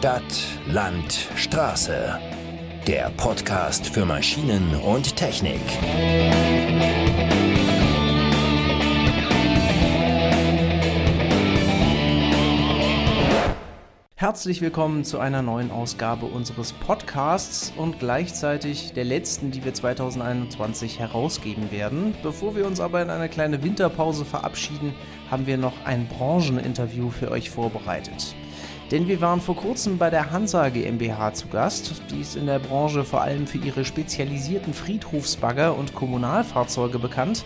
Stadt, Land, Straße. Der Podcast für Maschinen und Technik. Herzlich willkommen zu einer neuen Ausgabe unseres Podcasts und gleichzeitig der letzten, die wir 2021 herausgeben werden. Bevor wir uns aber in eine kleine Winterpause verabschieden, haben wir noch ein Brancheninterview für euch vorbereitet. Denn wir waren vor kurzem bei der Hansa GmbH zu Gast. Die ist in der Branche vor allem für ihre spezialisierten Friedhofsbagger und Kommunalfahrzeuge bekannt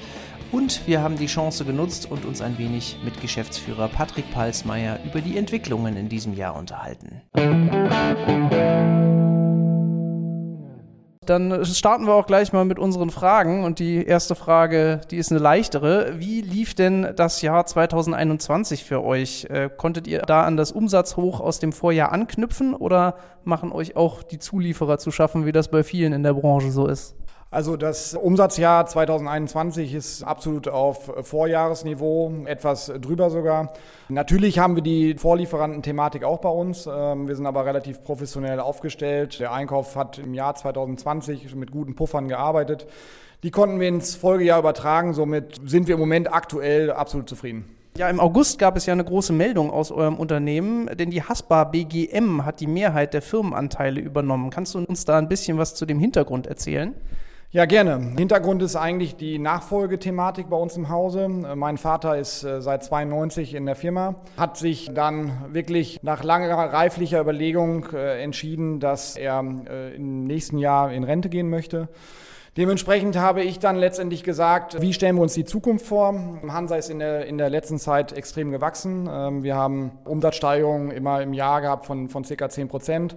und wir haben die Chance genutzt und uns ein wenig mit Geschäftsführer Patrick Palsmeier über die Entwicklungen in diesem Jahr unterhalten. Dann starten wir auch gleich mal mit unseren Fragen. Und die erste Frage, die ist eine leichtere. Wie lief denn das Jahr 2021 für euch? Äh, konntet ihr da an das Umsatzhoch aus dem Vorjahr anknüpfen oder machen euch auch die Zulieferer zu schaffen, wie das bei vielen in der Branche so ist? Also das Umsatzjahr 2021 ist absolut auf Vorjahresniveau, etwas drüber sogar. Natürlich haben wir die Vorlieferanten-Thematik auch bei uns. Ähm, wir sind aber relativ professionell aufgestellt. Der Einkauf hat im Jahr 2020 mit guten Puffern gearbeitet. Die konnten wir ins Folgejahr übertragen. Somit sind wir im Moment aktuell absolut zufrieden. Ja, im August gab es ja eine große Meldung aus eurem Unternehmen, denn die Haspa BGM hat die Mehrheit der Firmenanteile übernommen. Kannst du uns da ein bisschen was zu dem Hintergrund erzählen? Ja, gerne. Hintergrund ist eigentlich die Nachfolgethematik bei uns im Hause. Mein Vater ist äh, seit 92 in der Firma, hat sich dann wirklich nach langer reiflicher Überlegung äh, entschieden, dass er äh, im nächsten Jahr in Rente gehen möchte. Dementsprechend habe ich dann letztendlich gesagt, wie stellen wir uns die Zukunft vor? Hansa ist in der, in der letzten Zeit extrem gewachsen. Ähm, wir haben Umsatzsteigerungen immer im Jahr gehabt von, von circa 10 Prozent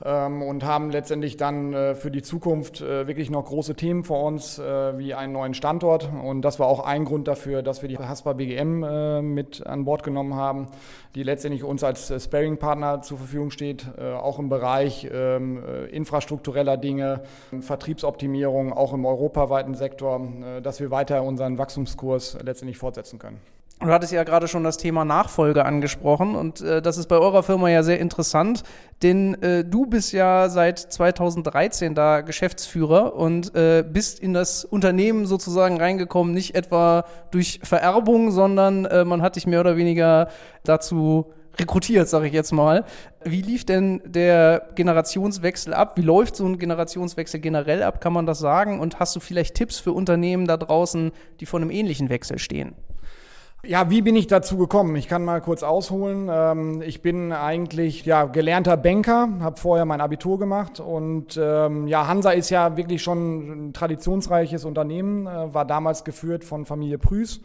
und haben letztendlich dann äh, für die Zukunft äh, wirklich noch große Themen vor uns, äh, wie einen neuen Standort. Und das war auch ein Grund dafür, dass wir die Haspa BGM mit an Bord genommen haben, die letztendlich uns als Sparing-Partner zur Verfügung steht, auch im Bereich ähm, infrastruktureller Dinge, Vertriebsoptimierung, auch im europaweiten Sektor, dass wir weiter unseren Wachstumskurs letztendlich fortsetzen können. Du hattest ja gerade schon das Thema Nachfolge angesprochen und äh, das ist bei eurer Firma ja sehr interessant, denn äh, du bist ja seit 2013 da Geschäftsführer und äh, bist in das Unternehmen sozusagen reingekommen, nicht etwa durch Vererbung, sondern äh, man hat dich mehr oder weniger dazu rekrutiert, sage ich jetzt mal. Wie lief denn der Generationswechsel ab? Wie läuft so ein Generationswechsel generell ab, kann man das sagen? Und hast du vielleicht Tipps für Unternehmen da draußen, die vor einem ähnlichen Wechsel stehen? Ja, wie bin ich dazu gekommen? Ich kann mal kurz ausholen. Ähm, ich bin eigentlich ja, gelernter Banker, habe vorher mein Abitur gemacht und ähm, ja, Hansa ist ja wirklich schon ein traditionsreiches Unternehmen, äh, war damals geführt von Familie Prüß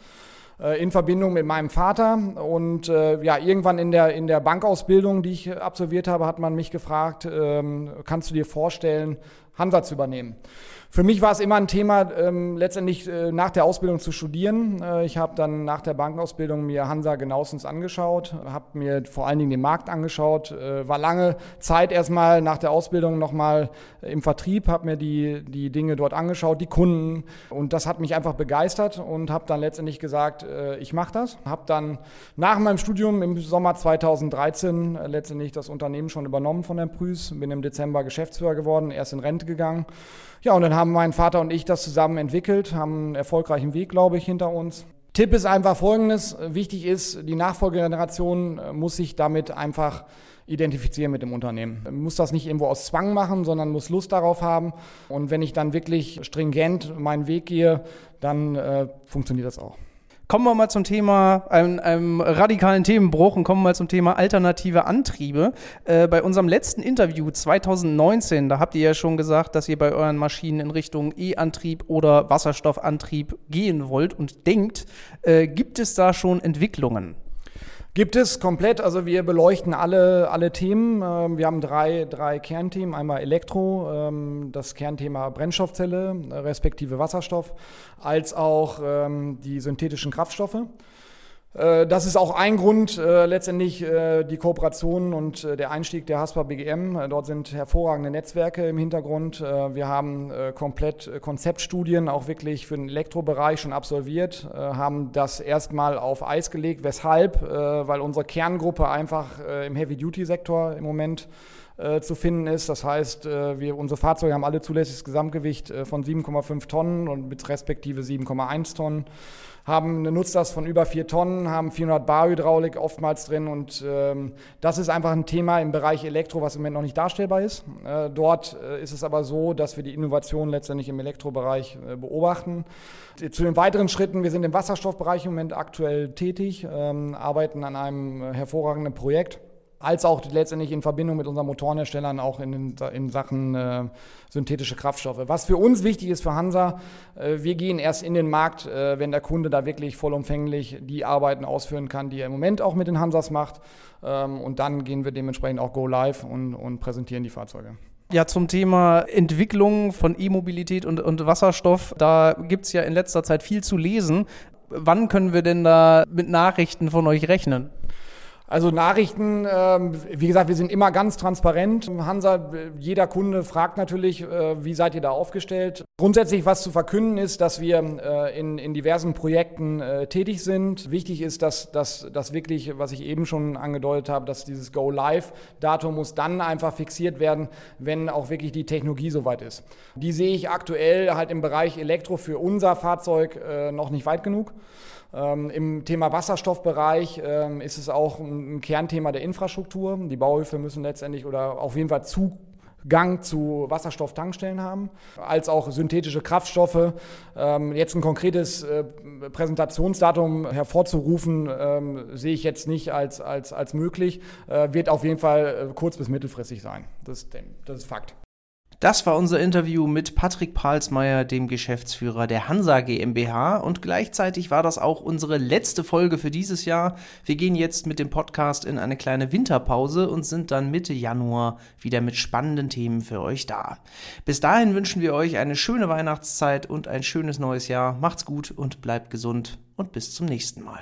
äh, in Verbindung mit meinem Vater. Und äh, ja, irgendwann in der, in der Bankausbildung, die ich absolviert habe, hat man mich gefragt, ähm, kannst du dir vorstellen, Hansa zu übernehmen? Für mich war es immer ein Thema, ähm, letztendlich äh, nach der Ausbildung zu studieren. Äh, ich habe dann nach der Bankausbildung mir Hansa genauestens angeschaut, habe mir vor allen Dingen den Markt angeschaut, äh, war lange Zeit erstmal nach der Ausbildung nochmal im Vertrieb, habe mir die, die Dinge dort angeschaut, die Kunden und das hat mich einfach begeistert und habe dann letztendlich gesagt, äh, ich mache das. Habe dann nach meinem Studium im Sommer 2013 äh, letztendlich das Unternehmen schon übernommen von Herrn Prüß, bin im Dezember Geschäftsführer geworden, erst in Rente gegangen. Ja, und dann haben mein Vater und ich das zusammen entwickelt, haben einen erfolgreichen Weg, glaube ich, hinter uns. Tipp ist einfach folgendes. Wichtig ist, die Nachfolgegeneration äh, muss sich damit einfach identifizieren mit dem Unternehmen. Muss das nicht irgendwo aus Zwang machen, sondern muss Lust darauf haben. Und wenn ich dann wirklich stringent meinen Weg gehe, dann äh, funktioniert das auch. Kommen wir mal zum Thema, einem, einem radikalen Themenbruch und kommen mal zum Thema alternative Antriebe. Äh, bei unserem letzten Interview 2019, da habt ihr ja schon gesagt, dass ihr bei euren Maschinen in Richtung E-Antrieb oder Wasserstoffantrieb gehen wollt und denkt. Äh, gibt es da schon Entwicklungen? Gibt es komplett, also wir beleuchten alle, alle Themen. Ähm, wir haben drei, drei Kernthemen. Einmal Elektro, ähm, das Kernthema Brennstoffzelle, respektive Wasserstoff, als auch ähm, die synthetischen Kraftstoffe. Äh, das ist auch ein Grund, äh, letztendlich äh, die Kooperation und äh, der Einstieg der Haspa BGM. Äh, dort sind hervorragende Netzwerke im Hintergrund. Äh, wir haben komplett Konzeptstudien auch wirklich für den Elektrobereich schon absolviert, haben das erstmal auf Eis gelegt. Weshalb? Weil unsere Kerngruppe einfach im Heavy-Duty-Sektor im Moment zu finden ist. Das heißt, wir, unsere Fahrzeuge haben alle zulässiges Gesamtgewicht von 7,5 Tonnen und mit respektive 7,1 Tonnen haben eine Nutzlast von über vier Tonnen, haben 400 Bar Hydraulik oftmals drin und ähm, das ist einfach ein Thema im Bereich Elektro, was im Moment noch nicht darstellbar ist. Äh, dort äh, ist es aber so, dass wir die Innovation letztendlich im Elektrobereich äh, beobachten. Zu den weiteren Schritten, wir sind im Wasserstoffbereich im Moment aktuell tätig, ähm, arbeiten an einem äh, hervorragenden Projekt als auch letztendlich in Verbindung mit unseren Motorenherstellern auch in, in Sachen äh, synthetische Kraftstoffe. Was für uns wichtig ist für Hansa, äh, wir gehen erst in den Markt, äh, wenn der Kunde da wirklich vollumfänglich die Arbeiten ausführen kann, die er im Moment auch mit den Hansas macht. Ähm, und dann gehen wir dementsprechend auch go live und, und präsentieren die Fahrzeuge. Ja, zum Thema Entwicklung von E-Mobilität und, und Wasserstoff, da gibt es ja in letzter Zeit viel zu lesen. Wann können wir denn da mit Nachrichten von euch rechnen? Also Nachrichten, ähm, wie gesagt, wir sind immer ganz transparent. Hansa, jeder Kunde fragt natürlich, äh, wie seid ihr da aufgestellt? Grundsätzlich, was zu verkünden ist, dass wir äh, in, in diversen Projekten äh, tätig sind. Wichtig ist, dass, dass, dass wirklich, was ich eben schon angedeutet habe, dass dieses Go-Live-Datum muss dann einfach fixiert werden, wenn auch wirklich die Technologie soweit ist. Die sehe ich aktuell halt im Bereich Elektro für unser Fahrzeug noch nicht weit genug. Ähm, Im Thema Wasserstoffbereich ähm, ist es auch ein, ein Kernthema der Infrastruktur. Die Bauhöfe müssen letztendlich oder auf jeden Fall Zugang zu Wasserstofftankstellen haben, als auch synthetische Kraftstoffe. Ähm, jetzt ein konkretes äh, Präsentationsdatum hervorzurufen, ähm, sehe ich jetzt nicht als, als, als möglich. Äh, wird auf jeden Fall äh, kurz- bis mittelfristig sein. Das, das ist Fakt. Das war unser Interview mit Patrick Palsmeier, dem Geschäftsführer der Hansa GmbH. Und gleichzeitig war das auch unsere letzte Folge für dieses Jahr. Wir gehen jetzt mit dem Podcast in eine kleine Winterpause und sind dann Mitte Januar wieder mit spannenden Themen für euch da. Bis dahin wünschen wir euch eine schöne Weihnachtszeit und ein schönes neues Jahr. Macht's gut und bleibt gesund und bis zum nächsten Mal.